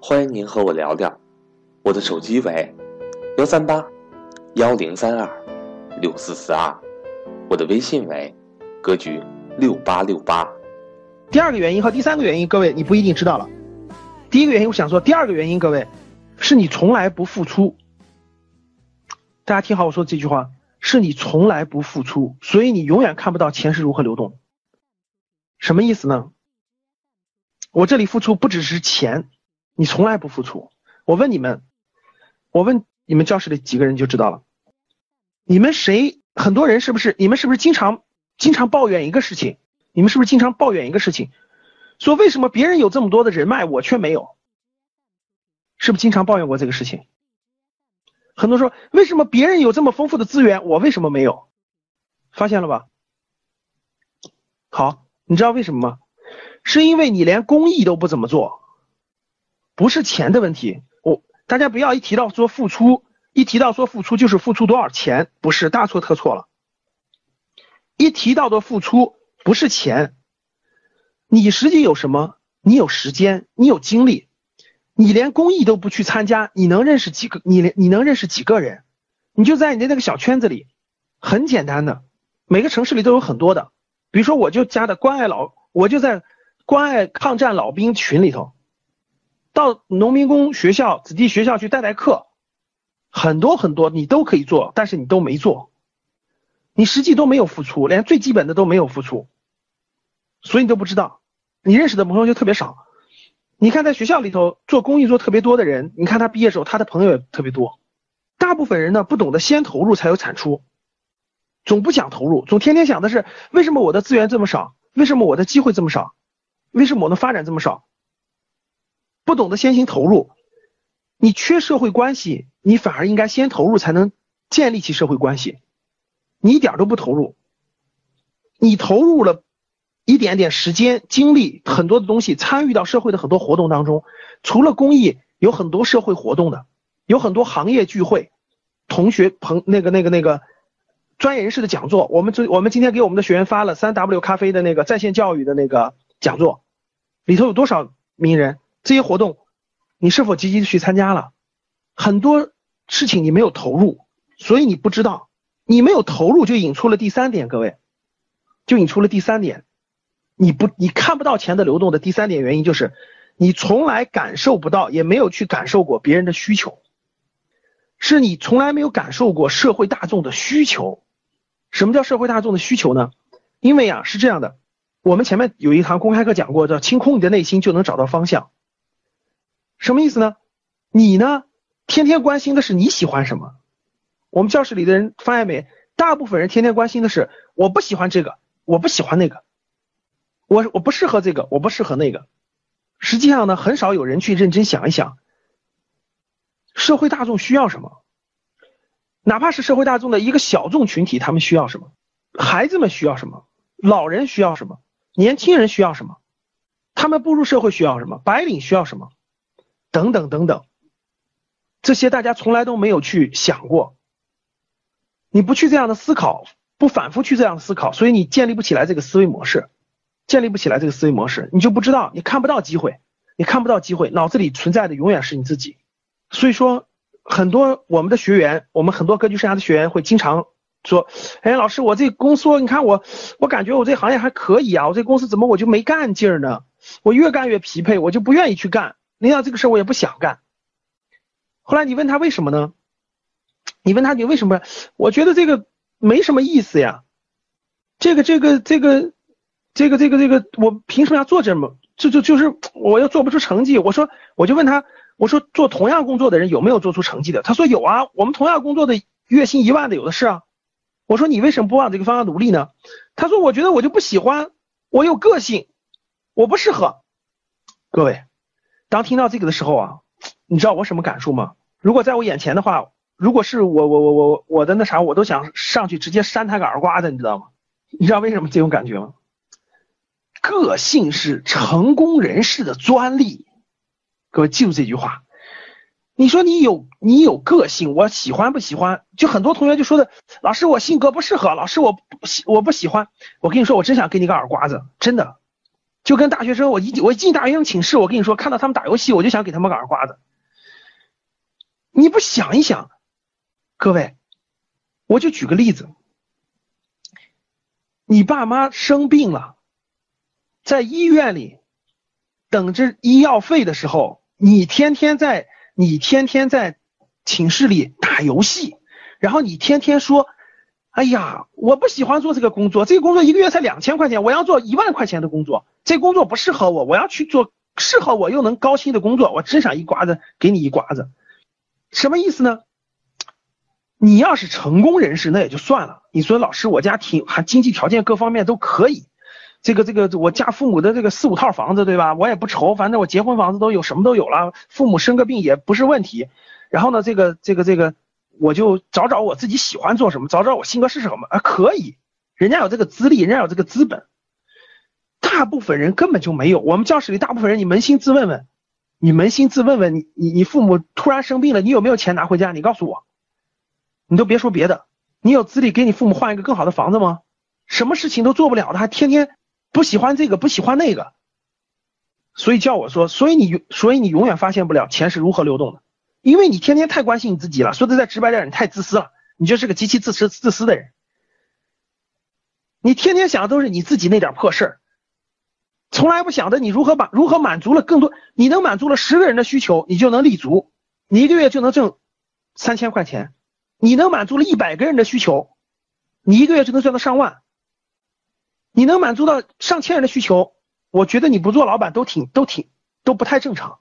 欢迎您和我聊聊。我的手机为。幺三八幺零三二六四四二，我的微信为格局六八六八。第二个原因和第三个原因，各位你不一定知道了。第一个原因我想说，第二个原因，各位是你从来不付出。大家听好我说这句话，是你从来不付出，所以你永远看不到钱是如何流动。什么意思呢？我这里付出不只是钱，你从来不付出。我问你们，我问。你们教室里几个人就知道了。你们谁？很多人是不是？你们是不是经常经常抱怨一个事情？你们是不是经常抱怨一个事情？说为什么别人有这么多的人脉，我却没有？是不是经常抱怨过这个事情？很多说为什么别人有这么丰富的资源，我为什么没有？发现了吧？好，你知道为什么吗？是因为你连公益都不怎么做，不是钱的问题。我大家不要一提到说付出，一提到说付出就是付出多少钱，不是大错特错了。一提到的付出不是钱，你实际有什么？你有时间，你有精力，你连公益都不去参加，你能认识几个？你连你能认识几个人？你就在你的那个小圈子里，很简单的，每个城市里都有很多的。比如说，我就加的关爱老，我就在关爱抗战老兵群里头。到农民工学校、子弟学校去带带课，很多很多你都可以做，但是你都没做，你实际都没有付出，连最基本的都没有付出，所以你都不知道。你认识的朋友就特别少。你看，在学校里头做公益做特别多的人，你看他毕业时候他的朋友也特别多。大部分人呢不懂得先投入才有产出，总不想投入，总天天想的是为什么我的资源这么少，为什么我的机会这么少，为什么我的发展这么少。不懂得先行投入，你缺社会关系，你反而应该先投入，才能建立起社会关系。你一点都不投入，你投入了一点点时间、精力，很多的东西，参与到社会的很多活动当中。除了公益，有很多社会活动的，有很多行业聚会、同学朋那个那个那个专业人士的讲座。我们这我们今天给我们的学员发了三 W 咖啡的那个在线教育的那个讲座，里头有多少名人？这些活动，你是否积极的去参加了？很多事情你没有投入，所以你不知道。你没有投入，就引出了第三点，各位，就引出了第三点。你不，你看不到钱的流动的第三点原因就是，你从来感受不到，也没有去感受过别人的需求，是你从来没有感受过社会大众的需求。什么叫社会大众的需求呢？因为啊，是这样的，我们前面有一堂公开课讲过，叫清空你的内心就能找到方向。什么意思呢？你呢？天天关心的是你喜欢什么？我们教室里的人发现没？大部分人天天关心的是我不喜欢这个，我不喜欢那个，我我不适合这个，我不适合那个。实际上呢，很少有人去认真想一想，社会大众需要什么？哪怕是社会大众的一个小众群体，他们需要什么？孩子们需要什么？老人需要什么？年轻人需要什么？他们步入社会需要什么？白领需要什么？等等等等，这些大家从来都没有去想过。你不去这样的思考，不反复去这样思考，所以你建立不起来这个思维模式，建立不起来这个思维模式，你就不知道，你看不到机会，你看不到机会，脑子里存在的永远是你自己。所以说，很多我们的学员，我们很多格局生涯的学员会经常说：“哎，老师，我这公司，你看我，我感觉我这行业还可以啊，我这公司怎么我就没干劲儿呢？我越干越疲惫，我就不愿意去干。”领导这个事我也不想干。后来你问他为什么呢？你问他你为什么？我觉得这个没什么意思呀。这个这个这个这个这个这个，我凭什么要做这么？就就就是我又做不出成绩。我说我就问他，我说做同样工作的人有没有做出成绩的？他说有啊，我们同样工作的月薪一万的有的是啊。我说你为什么不往这个方向努力呢？他说我觉得我就不喜欢，我有个性，我不适合。各位。当听到这个的时候啊，你知道我什么感受吗？如果在我眼前的话，如果是我我我我我的那啥，我都想上去直接扇他个耳刮子，你知道吗？你知道为什么这种感觉吗？个性是成功人士的专利，各位记住这句话。你说你有你有个性，我喜欢不喜欢？就很多同学就说的，老师我性格不适合，老师我不喜我不喜欢。我跟你说，我真想给你个耳刮子，真的。就跟大学生，我一我一进大学生寝室，我跟你说，看到他们打游戏，我就想给他们个耳刮子。你不想一想，各位，我就举个例子，你爸妈生病了，在医院里等着医药费的时候，你天天在。你天天在寝室里打游戏，然后你天天说：“哎呀，我不喜欢做这个工作，这个工作一个月才两千块钱，我要做一万块钱的工作，这工作不适合我，我要去做适合我又能高薪的工作。”我真想一刮子给你一刮子，什么意思呢？你要是成功人士那也就算了，你说老师我家挺还经济条件各方面都可以。这个这个，我家父母的这个四五套房子，对吧？我也不愁，反正我结婚房子都有，什么都有了。父母生个病也不是问题。然后呢，这个这个这个，我就找找我自己喜欢做什么，找找我性格是什么啊？可以，人家有这个资历，人家有这个资本。大部分人根本就没有。我们教室里大部分人，你扪心自问问，你扪心自问问，你你你父母突然生病了，你有没有钱拿回家？你告诉我，你都别说别的，你有资历给你父母换一个更好的房子吗？什么事情都做不了的，还天天。不喜欢这个，不喜欢那个，所以叫我说，所以你，所以你永远发现不了钱是如何流动的，因为你天天太关心你自己了。说的再直白点，你太自私了，你就是个极其自私、自私的人。你天天想的都是你自己那点破事儿，从来不想着你如何把如何满足了更多。你能满足了十个人的需求，你就能立足，你一个月就能挣三千块钱。你能满足了一百个人的需求，你一个月就能赚到上万。你能满足到上千人的需求，我觉得你不做老板都挺都挺都不太正常。